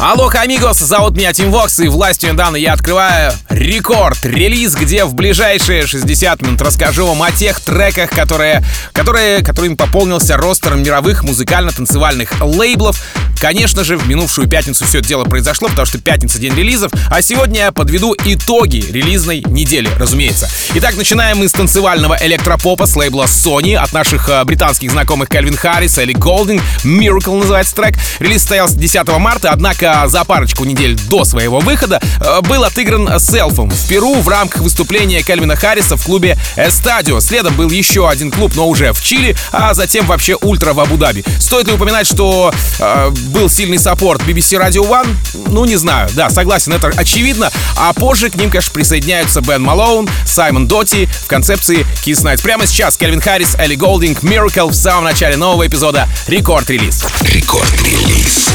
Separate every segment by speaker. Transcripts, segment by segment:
Speaker 1: Алло, амигос, зовут меня Тим Вокс, и властью недавно я открываю рекорд, релиз, где в ближайшие 60 минут расскажу вам о тех треках, которые, которые, которыми пополнился ростер мировых музыкально-танцевальных лейблов. Конечно же, в минувшую пятницу все это дело произошло, потому что пятница день релизов, а сегодня я подведу итоги релизной недели, разумеется. Итак, начинаем мы с танцевального электропопа с лейбла Sony от наших э, британских знакомых Кельвин Харрис, Элли Голдинг, Miracle называется трек. Релиз состоялся 10 марта, однако за парочку недель до своего выхода э, был отыгран селфом в Перу в рамках выступления Кельвина Харриса в клубе Эстадио. Следом был еще один клуб, но уже в Чили, а затем вообще ультра в Абу-Даби. Стоит ли упоминать, что э, был сильный support BBC Radio One? Ну, не знаю. Да, согласен, это очевидно. А позже к ним, конечно, присоединяются Бен Малоун, Саймон Доти, концепции Kiss Nights. Прямо сейчас Кельвин Харрис, Элли Голдинг, Miracle в самом начале нового эпизода Рекорд-релиз.
Speaker 2: Рекорд-релиз.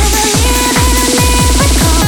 Speaker 3: I call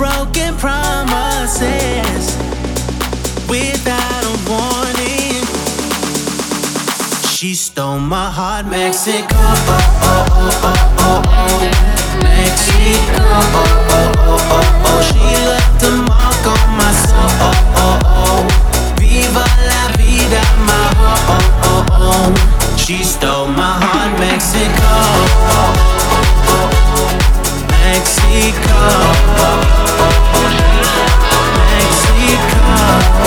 Speaker 3: broken promises without a
Speaker 4: warning. She stole my heart, Mexico. Oh, oh, oh, Mexico. She
Speaker 3: left a
Speaker 4: mark on my soul. Viva la vida, my home.
Speaker 3: She stole my heart, Mexico. Mexico.
Speaker 5: Mexico.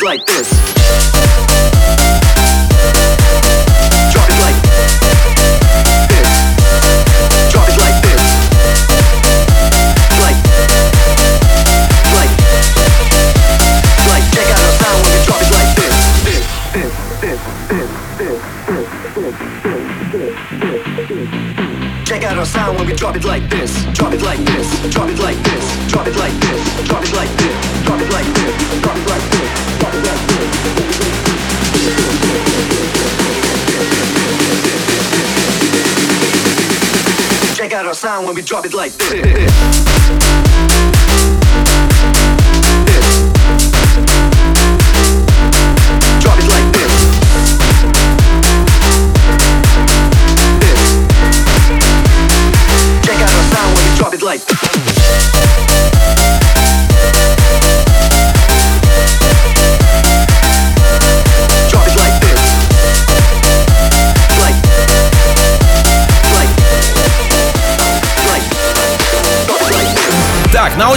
Speaker 5: it like this. Drop it like this. Drop it like this. Like, like, like. Check out our sound when we drop it like this. This, this, this, this, this, this, this, this, this, this. Check out our sound when we drop it like this. drop it like this.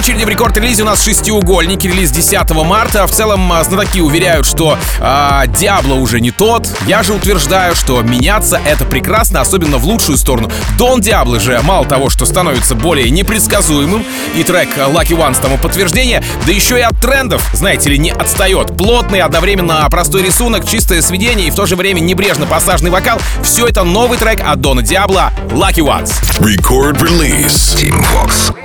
Speaker 1: очереди в рекорд-релизе у нас шестиугольники, релиз 10 марта. В целом, а, знатоки уверяют, что э, уже не тот. Я же утверждаю, что меняться это прекрасно, особенно в лучшую сторону. Дон Диабло же мало того, что становится более непредсказуемым, и трек Lucky Ones тому подтверждение, да еще и от трендов, знаете ли, не отстает. Плотный, одновременно простой рисунок, чистое сведение и в то же время небрежно посаженный вокал. Все это новый трек от Дона Диабло Lucky Ones.
Speaker 2: Record release.
Speaker 6: Team
Speaker 7: Fox.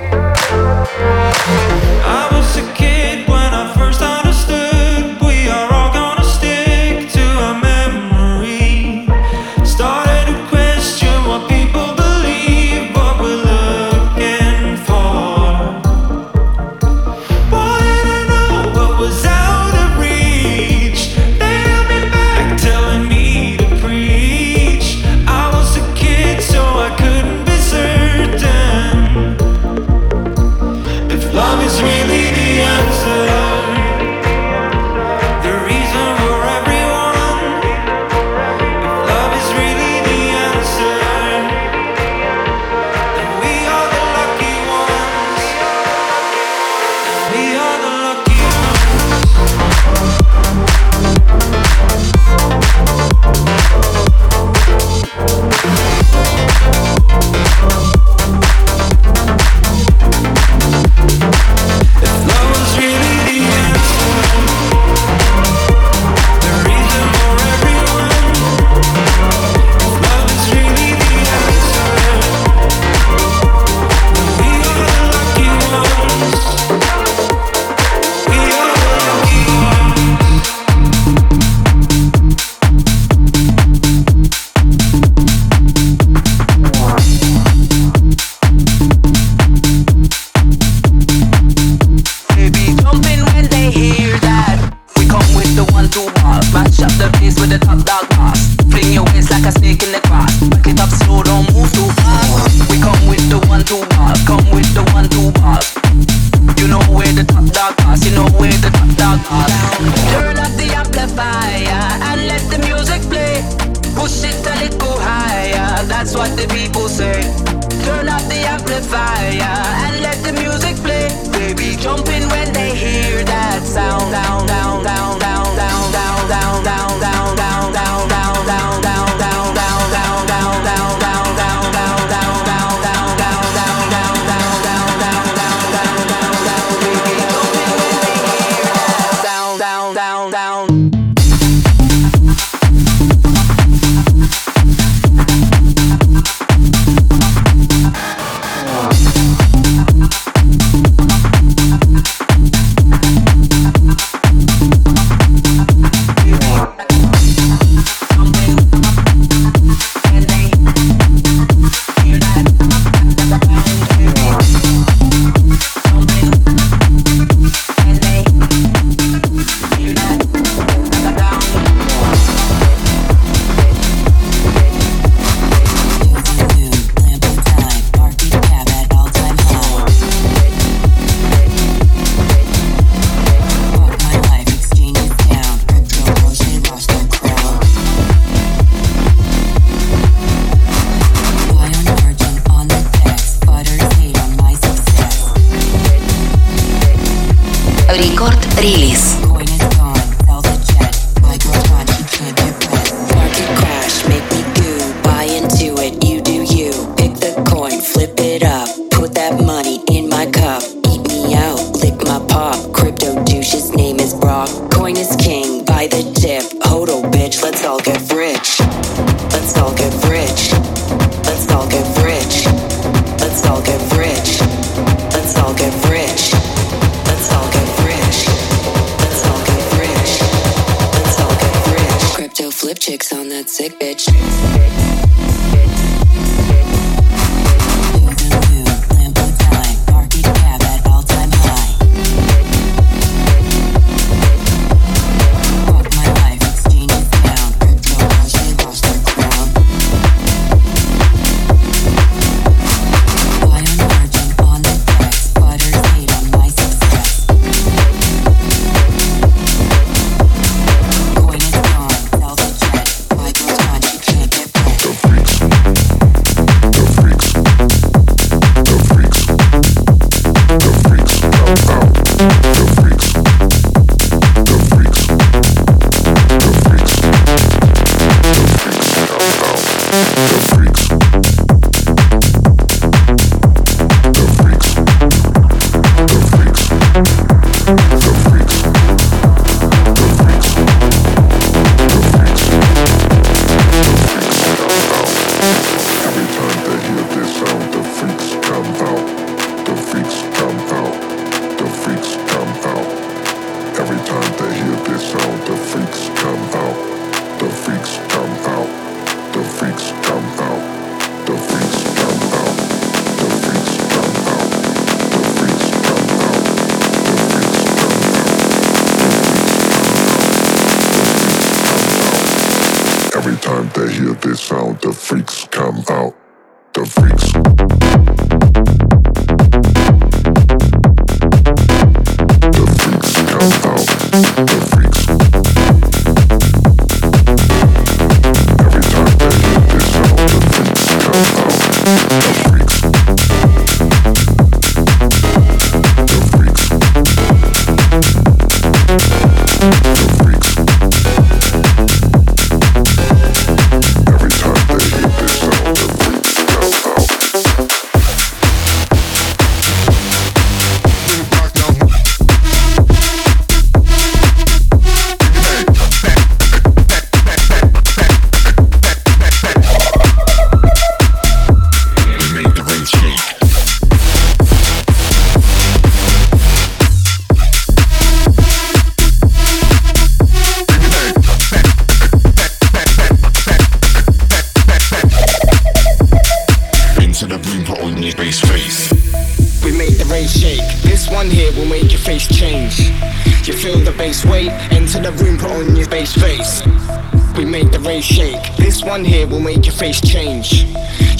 Speaker 7: one
Speaker 8: here will make your face change.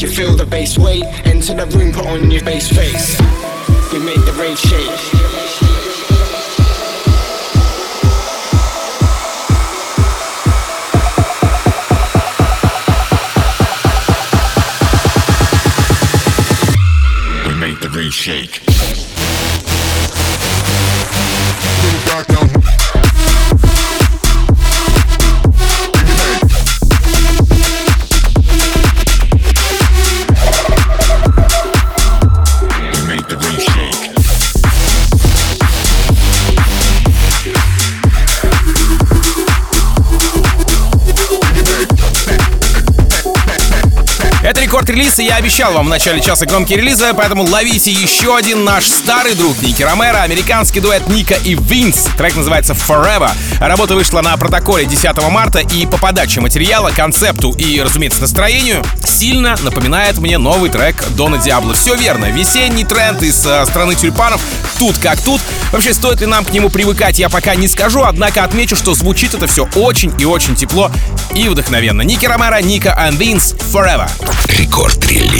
Speaker 8: You feel the base weight, enter the room, put on your bass face.
Speaker 1: обещал вам в начале часа громкие релизы, поэтому ловите еще один наш старый друг Ники Ромеро, американский дуэт Ника и Винс. Трек называется Forever. Работа вышла на протоколе 10 марта, и по подаче материала, концепту и, разумеется, настроению сильно напоминает мне новый трек Дона Диабло. Все верно, весенний тренд из э, страны тюльпанов тут как тут. Вообще, стоит ли нам к нему привыкать, я пока не скажу, однако отмечу, что звучит это все очень и очень тепло и вдохновенно. Ники Ромеро, Ника and Винс Forever.
Speaker 9: Рекорд
Speaker 1: релиз.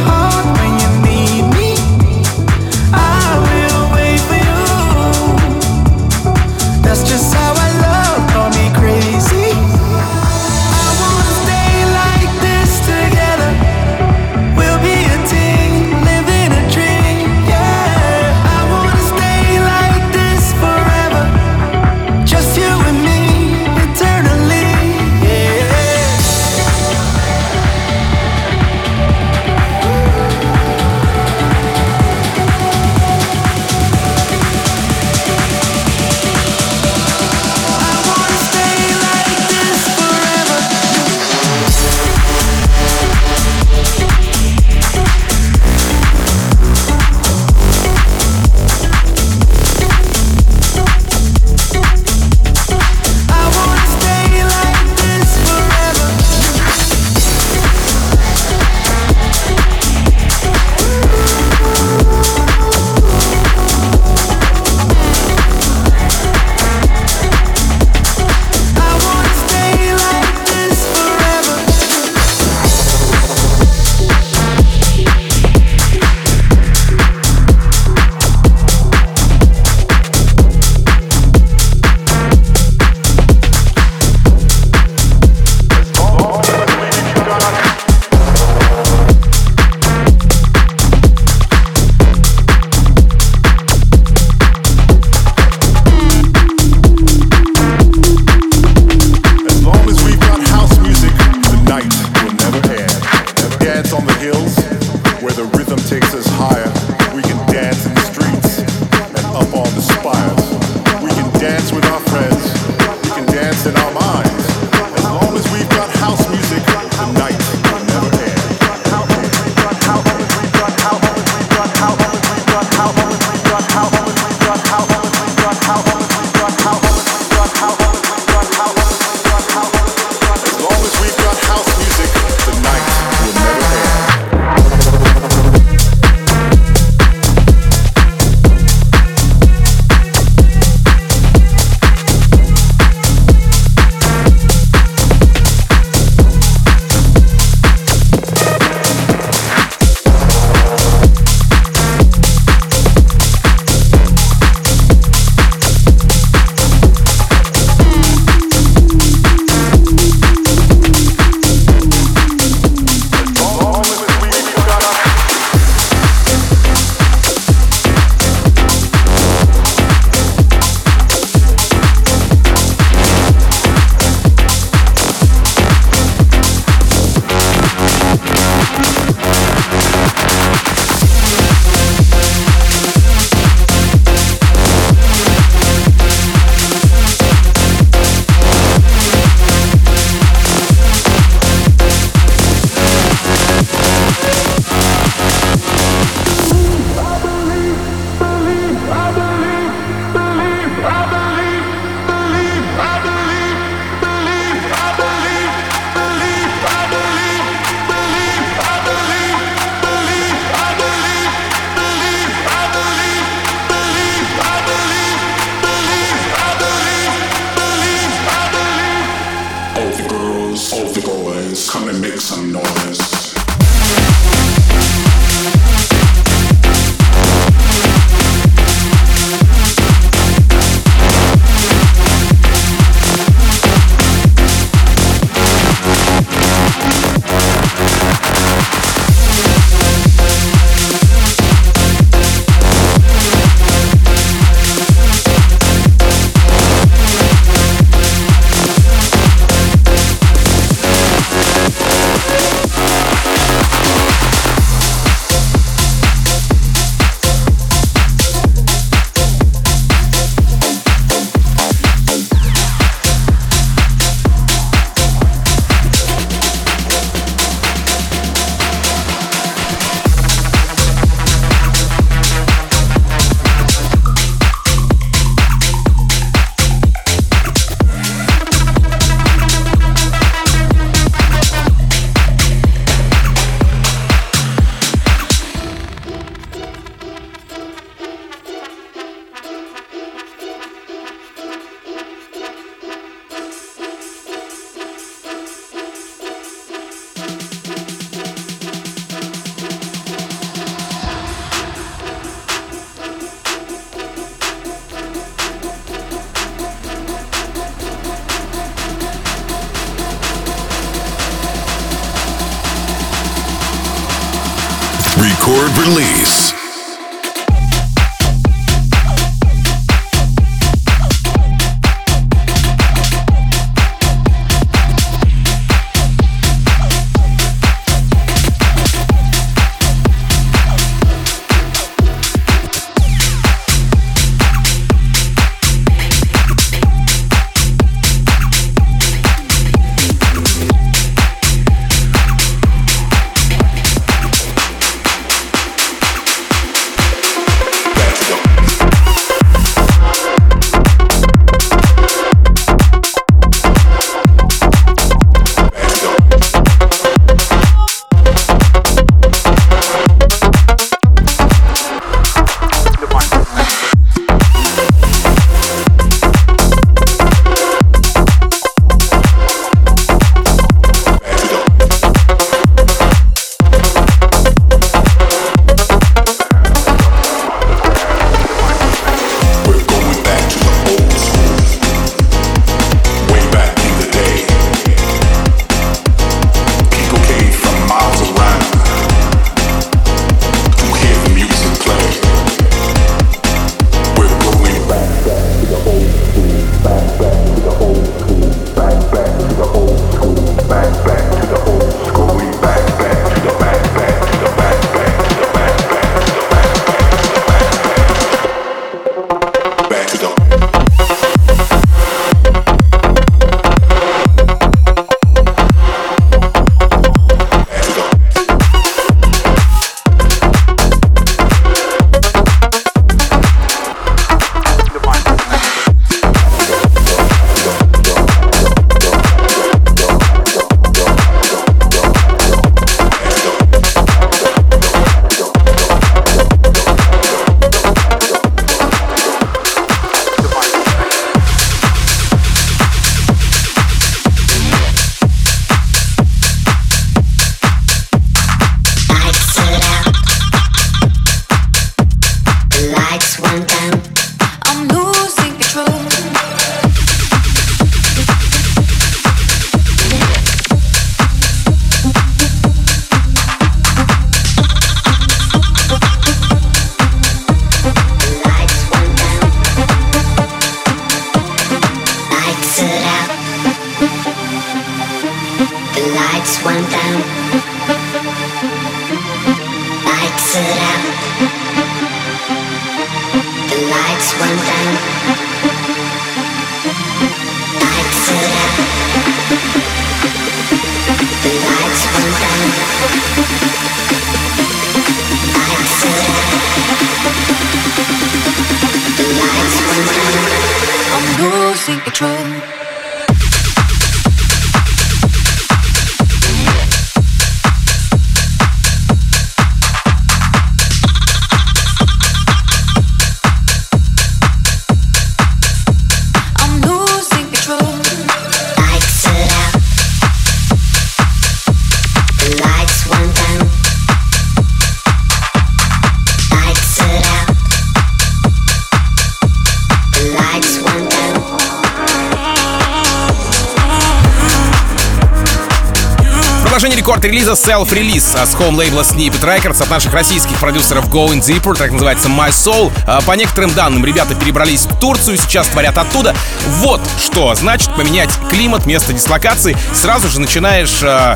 Speaker 1: Это селф-релиз с хоум-лейбла Snippet Records от наших российских продюсеров Going Deeper. Так называется My Soul. А, по некоторым данным, ребята перебрались в Турцию, сейчас творят оттуда. Вот что значит поменять климат, место дислокации. Сразу же начинаешь э,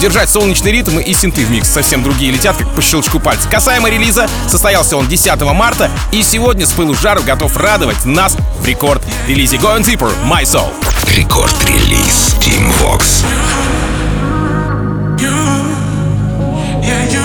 Speaker 1: держать солнечный ритм и синты в микс. Совсем другие летят, как по щелчку пальца. Касаемо релиза, состоялся он 10 марта. И сегодня с пылу жару готов радовать нас в рекорд-релизе Going Deeper My Soul.
Speaker 10: Рекорд-релиз Team Vox.
Speaker 11: you, yeah, you.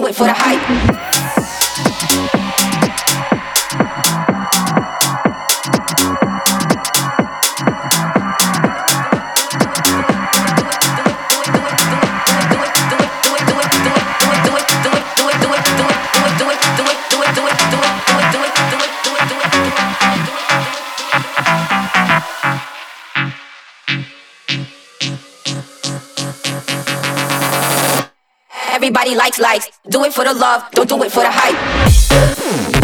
Speaker 12: do it for the hype. do it for the love, don't do it for the hype.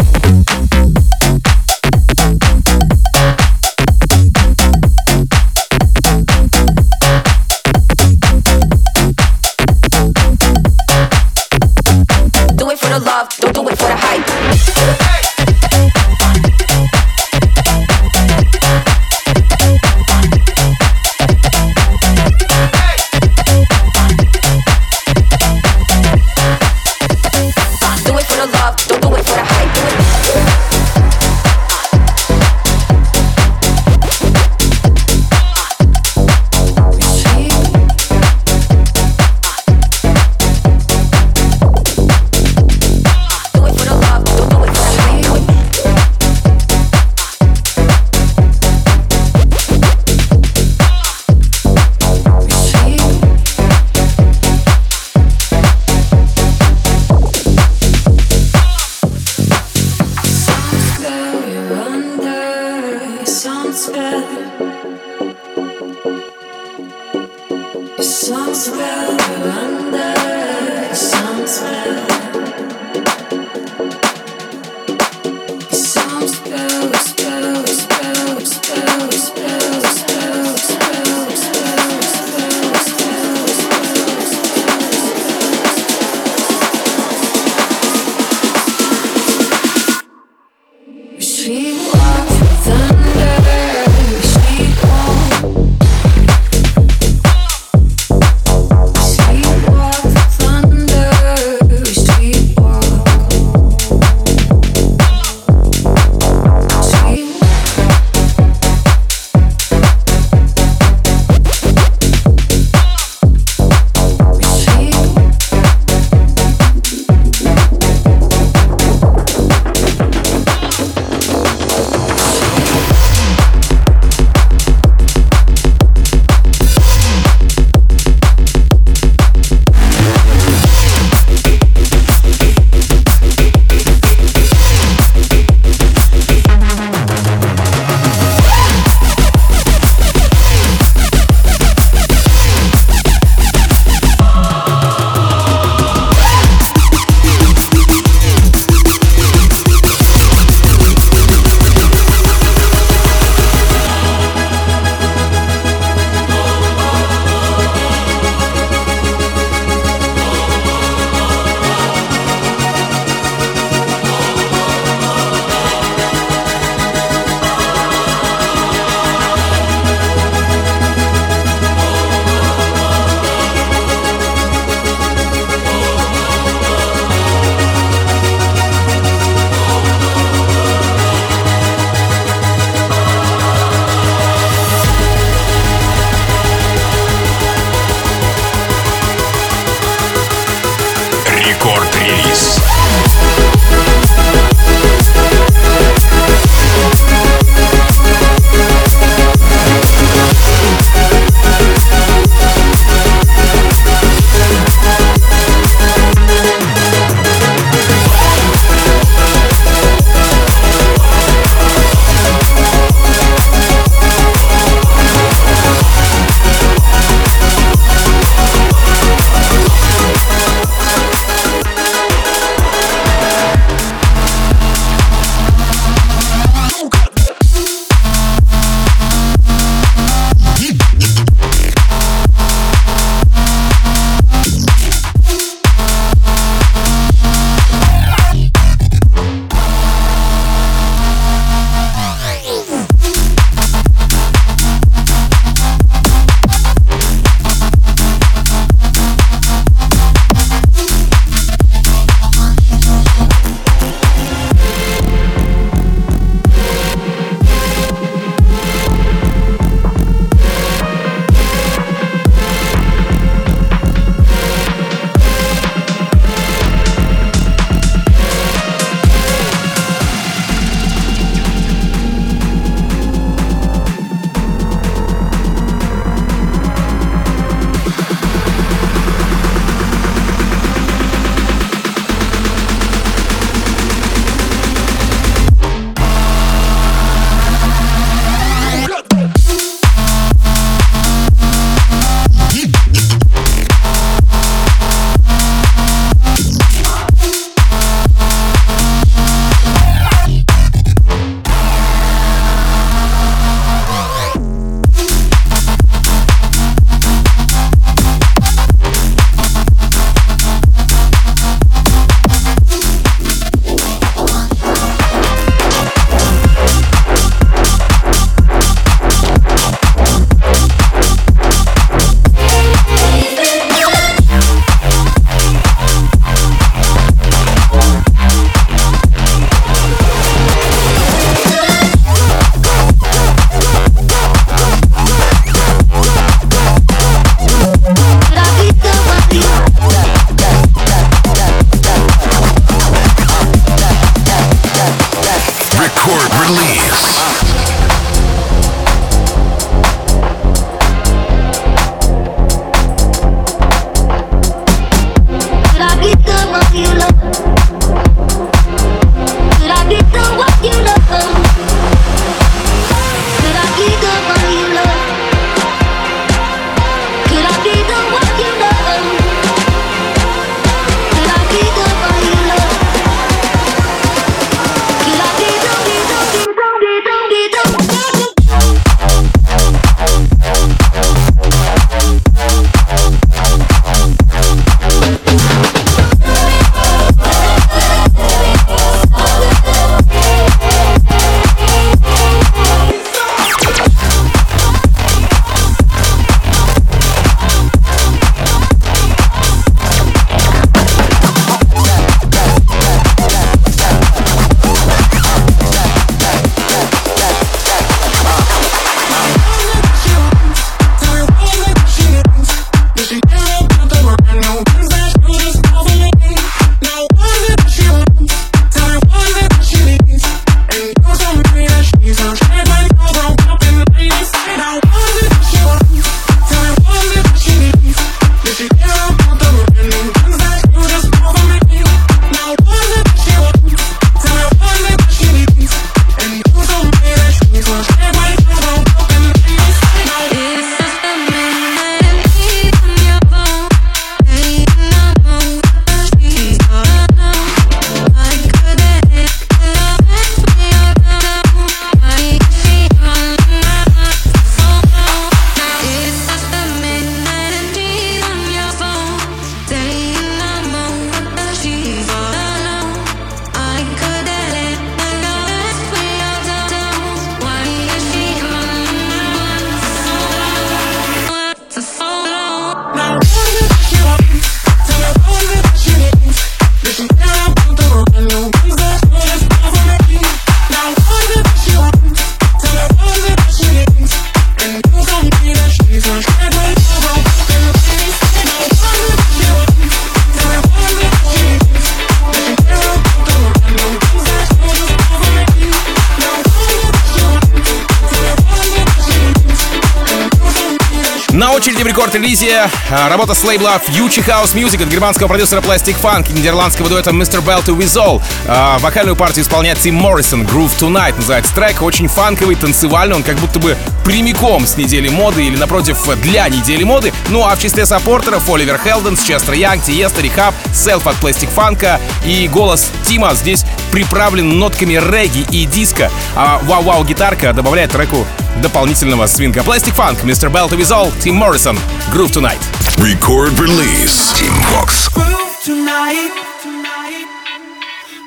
Speaker 1: Работа с лейбла Future House Music от германского продюсера Plastic Funk и нидерландского дуэта Mr. Bell to Wizall. А, Вокальную партию исполняет Тим Моррисон. Groove Tonight называется трек. Очень фанковый, танцевальный. Он как будто бы прямиком с недели моды или, напротив, для недели моды. Ну а в числе саппортеров Оливер Хелденс, Честер Янг, Тиеста, Рихаб, Селф от Plastic Funk и голос Тима здесь приправлен нотками регги и диска. А вау-вау гитарка добавляет треку дополнительного свинга. Plastic Funk, Mr. Bell to Wizall, Тим Моррисон, Groove Tonight.
Speaker 10: Record Release. Team Vox.
Speaker 13: groove tonight.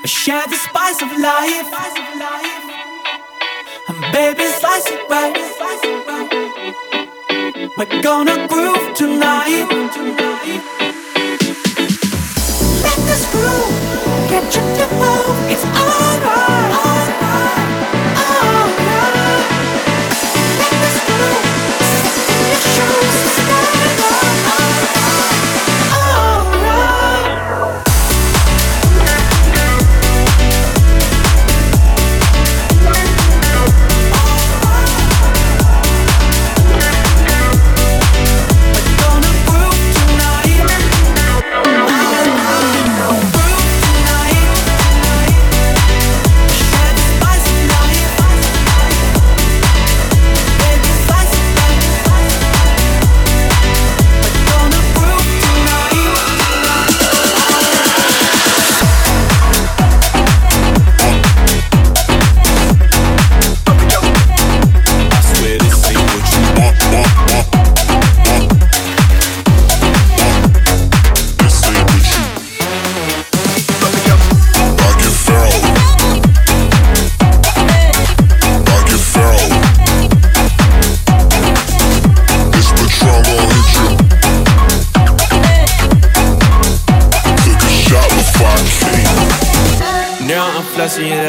Speaker 13: I share the spice of life. And baby, slice it right. We're gonna groove tonight. Let this groove get you to move. It's alright. Alright.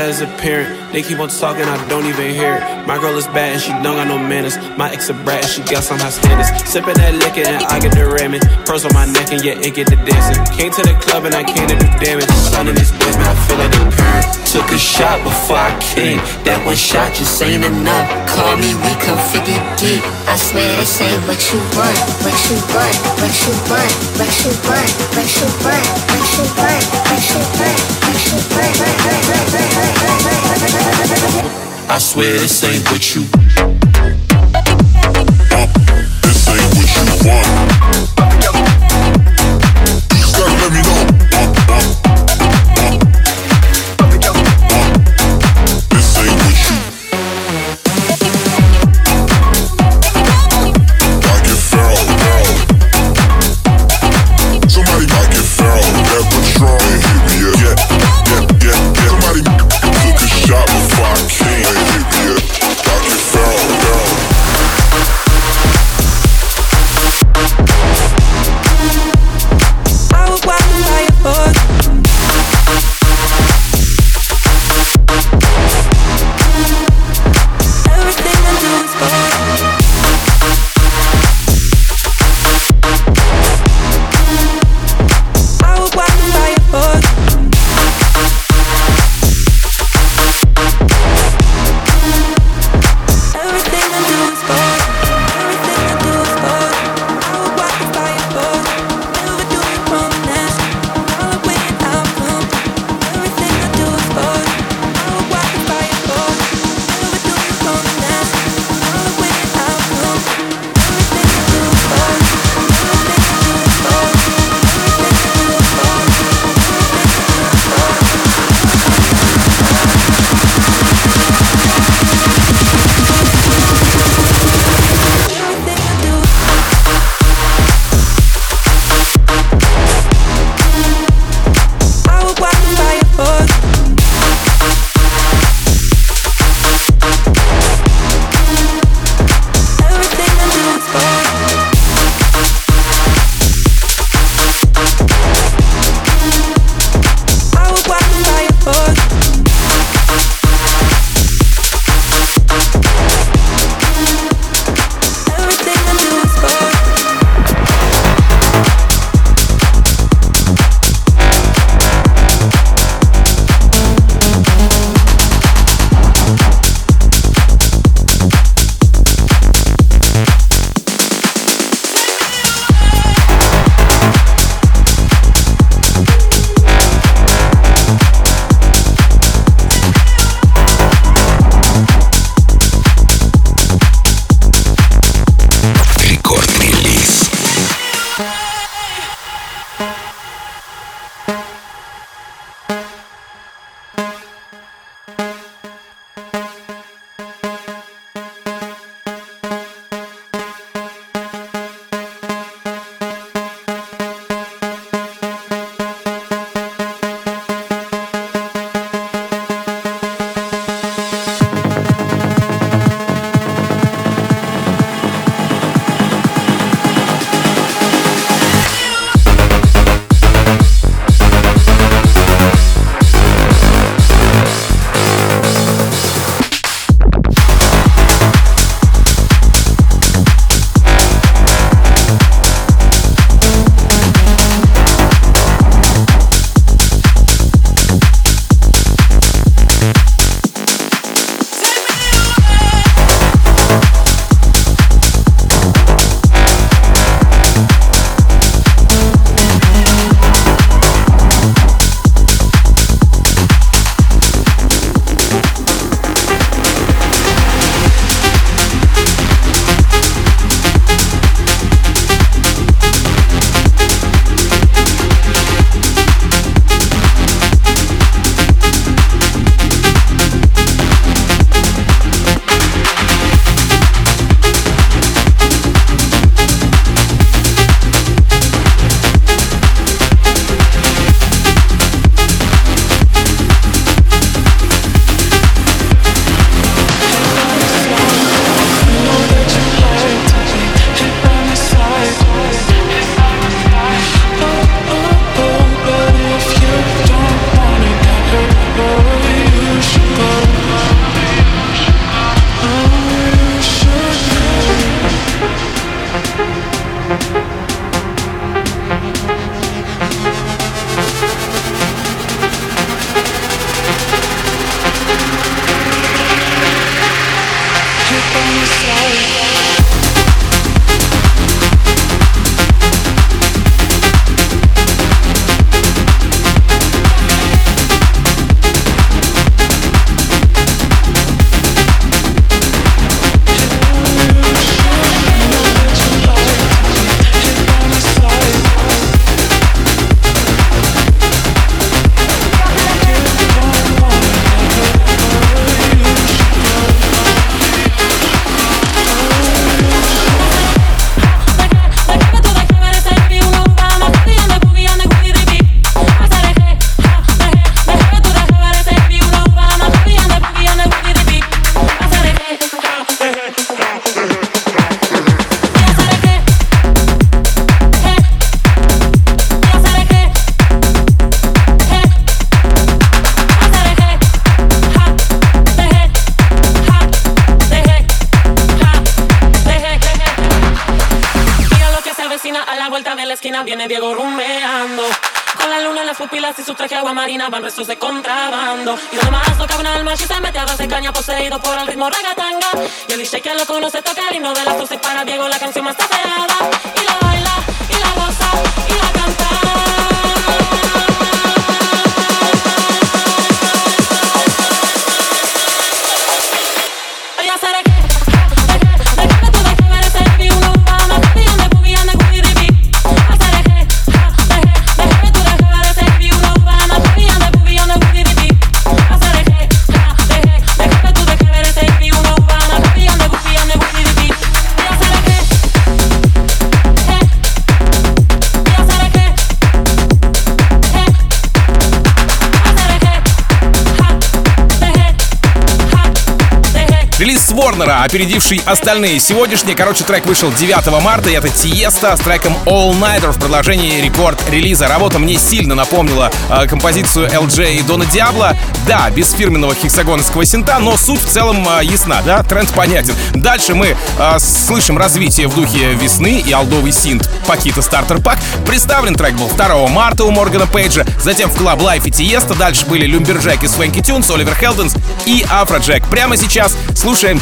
Speaker 14: As a parent. They keep on talking, I don't even hear it. My girl is bad and she don't got no manners. My ex a brat and she got some high standards. Sipping that liquor and I get the ramming. Purse on my neck and yeah, it get the dancing. Came to the club and I came to do damage. In this bitch, man, I feel like a parent.
Speaker 15: Took a shot before I came. That one shot just ain't enough. Call me, we come 50 deep.
Speaker 16: I swear this ain't what you want, what you want, what you want, what you want, what you want, what you want, what you want, what you want.
Speaker 15: I swear this ain't what you
Speaker 17: This ain't what you want. You gotta let me know.
Speaker 18: Agua marina van restos de contrabando. Y donde más toca un alma, y se mete a darse caña poseído por el ritmo ragatanga. Y el DJ que lo conoce toca el himno de la pose para Diego la canción más deseada.
Speaker 1: Warner, опередивший остальные сегодняшние. Короче, трек вышел 9 марта, и это Тиеста с треком All Nighter в продолжении рекорд-релиза. Работа мне сильно напомнила э, композицию LJ и Дона Диабло. Да, без фирменного хексагоновского синта, но суть в целом э, ясна, да? Тренд понятен. Дальше мы э, слышим развитие в духе весны и алдовый синт Пакита Стартер Пак. Представлен трек был 2 марта у Моргана Пейджа, затем в Club Life и Тиеста. Дальше были Люмберджек и Свенки Тюнс, Оливер Хелденс и Афроджек. Прямо сейчас слушаем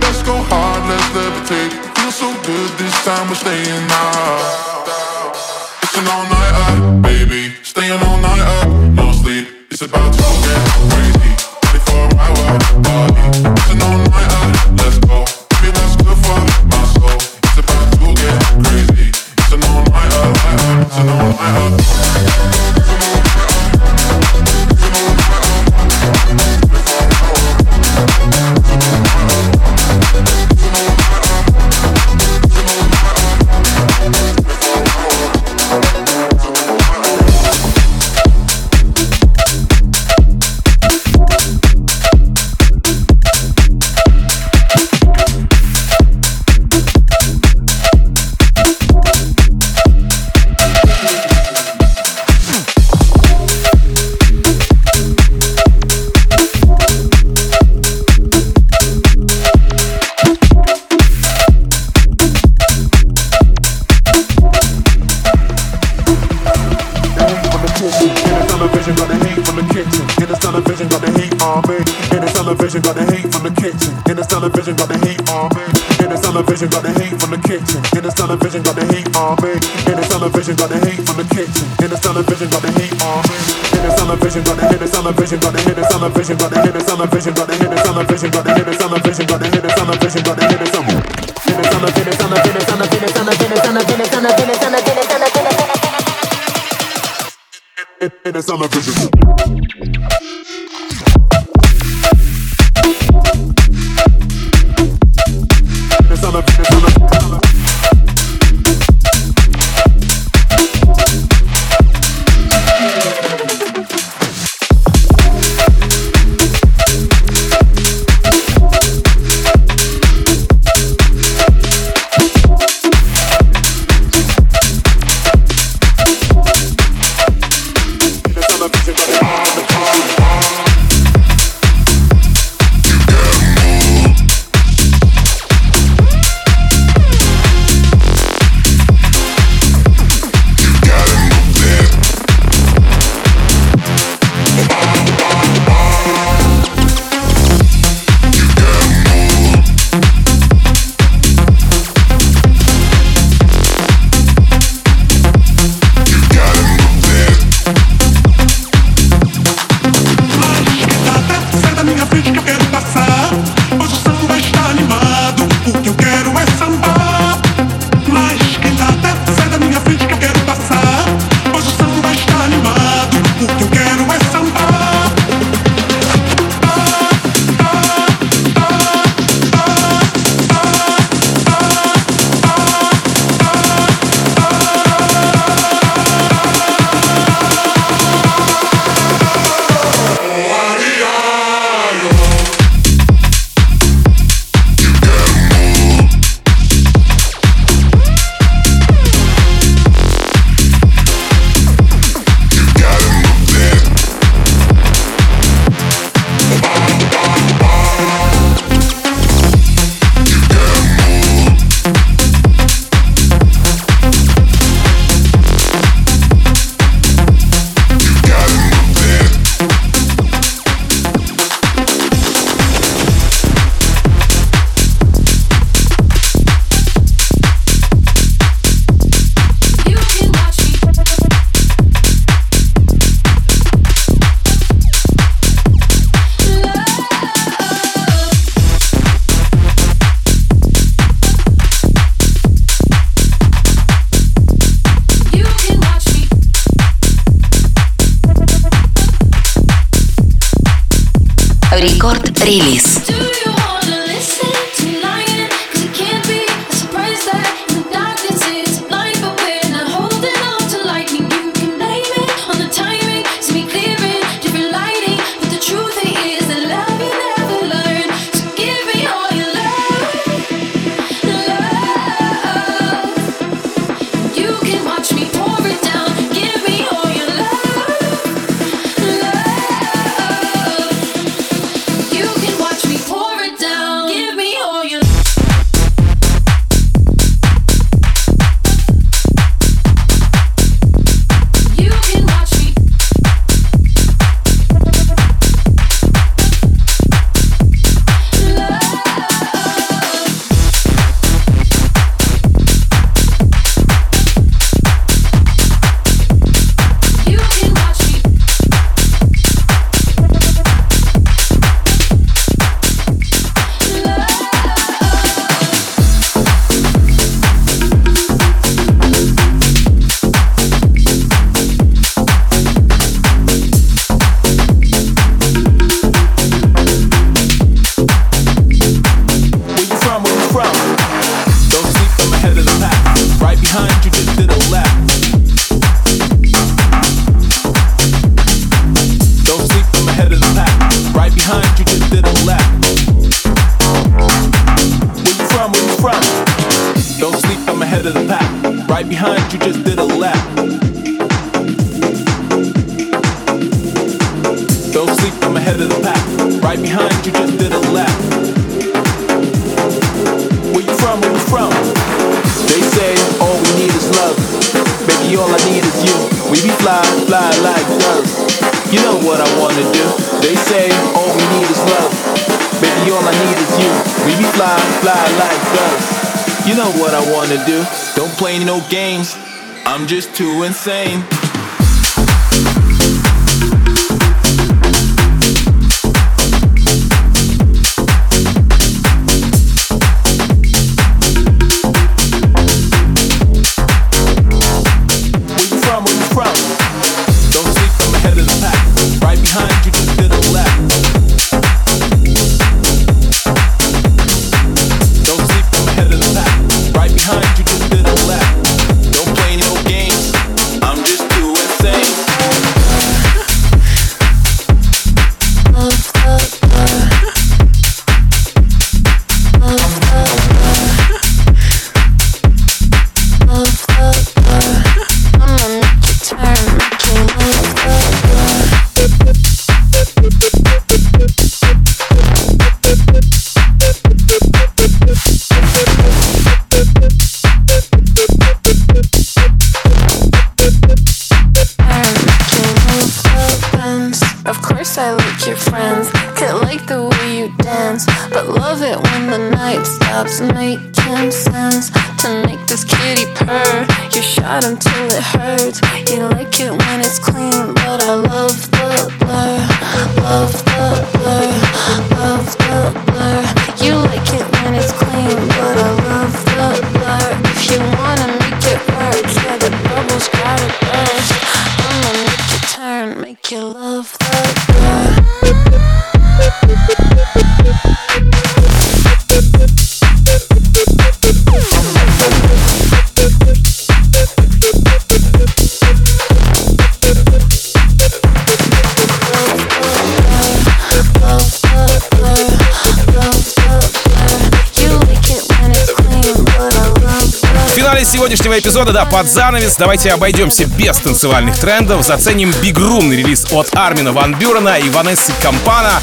Speaker 19: Let's go hard, let's levitate. Feel so good this time, we're staying out. It's an all nighter, baby. Staying all night up, no sleep. It's about to get crazy. Ready for a hour party. summer
Speaker 20: vision, got the hit the summer vision, got the hit the summer vision, got the hit the summer vision, got the hit the summer vision, got the hit the summer. Hit the summer, hit the summer, hit the summer, hit the summer, hit the summer, hit the summer, hit the summer, hit the summer, hit the summer, hit the
Speaker 21: summer vision. too insane.
Speaker 22: stops making sense to make this kitty purr. You shot him
Speaker 1: too. сегодняшнего эпизода, да, под занавес, давайте обойдемся без танцевальных трендов, заценим бигрумный релиз от Армина Ван Бюрена и Ванессы Кампана.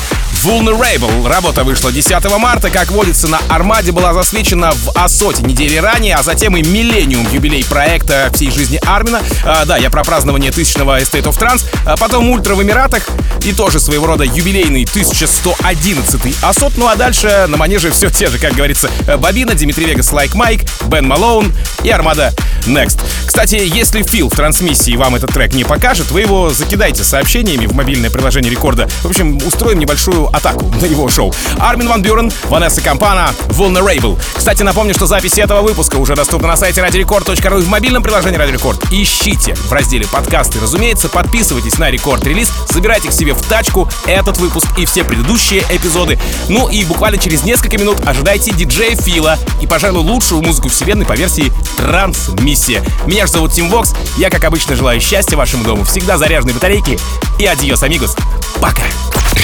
Speaker 1: Vulnerable. Работа вышла 10 марта. Как водится, на Армаде была засвечена в Асоте недели ранее, а затем и миллениум юбилей проекта всей жизни Армина. А, да, я про празднование тысячного Estate of Trans. А потом Ультра в Эмиратах и тоже своего рода юбилейный 1111 Асот. Ну а дальше на манеже все те же, как говорится, Бабина, Дмитрий Вегас, Like Mike, Бен Малоун и Армада Next. Кстати, если Фил в трансмиссии вам этот трек не покажет, вы его закидайте сообщениями в мобильное приложение рекорда. В общем, устроим небольшую атаку на его шоу. Армин Ван Бюрен, Ванесса Кампана, Vulnerable. Кстати, напомню, что запись этого выпуска уже доступна на сайте radiorecord.ru и в мобильном приложении Radio Record. Ищите в разделе подкасты. Разумеется, подписывайтесь на рекорд релиз, собирайте к себе в тачку этот выпуск и все предыдущие эпизоды. Ну и буквально через несколько минут ожидайте диджея Фила и, пожалуй, лучшую музыку вселенной по версии Трансмиссия. Меня же зовут Тим Вокс. Я, как обычно, желаю счастья вашему дому, всегда заряженной батарейки и адьос, амигос. Пока!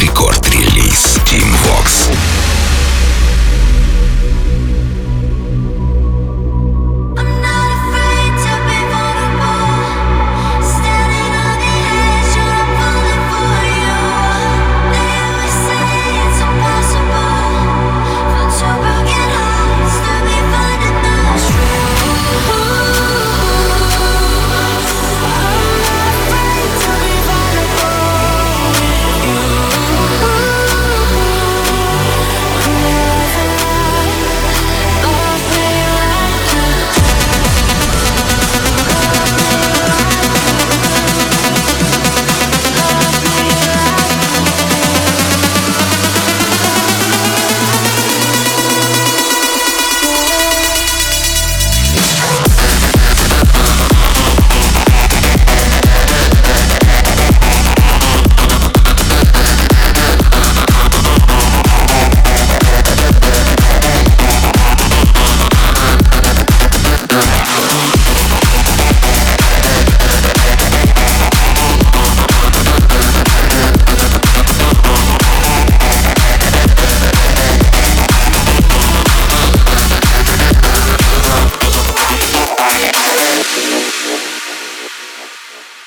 Speaker 10: Рекорд-релиз Tim Vox.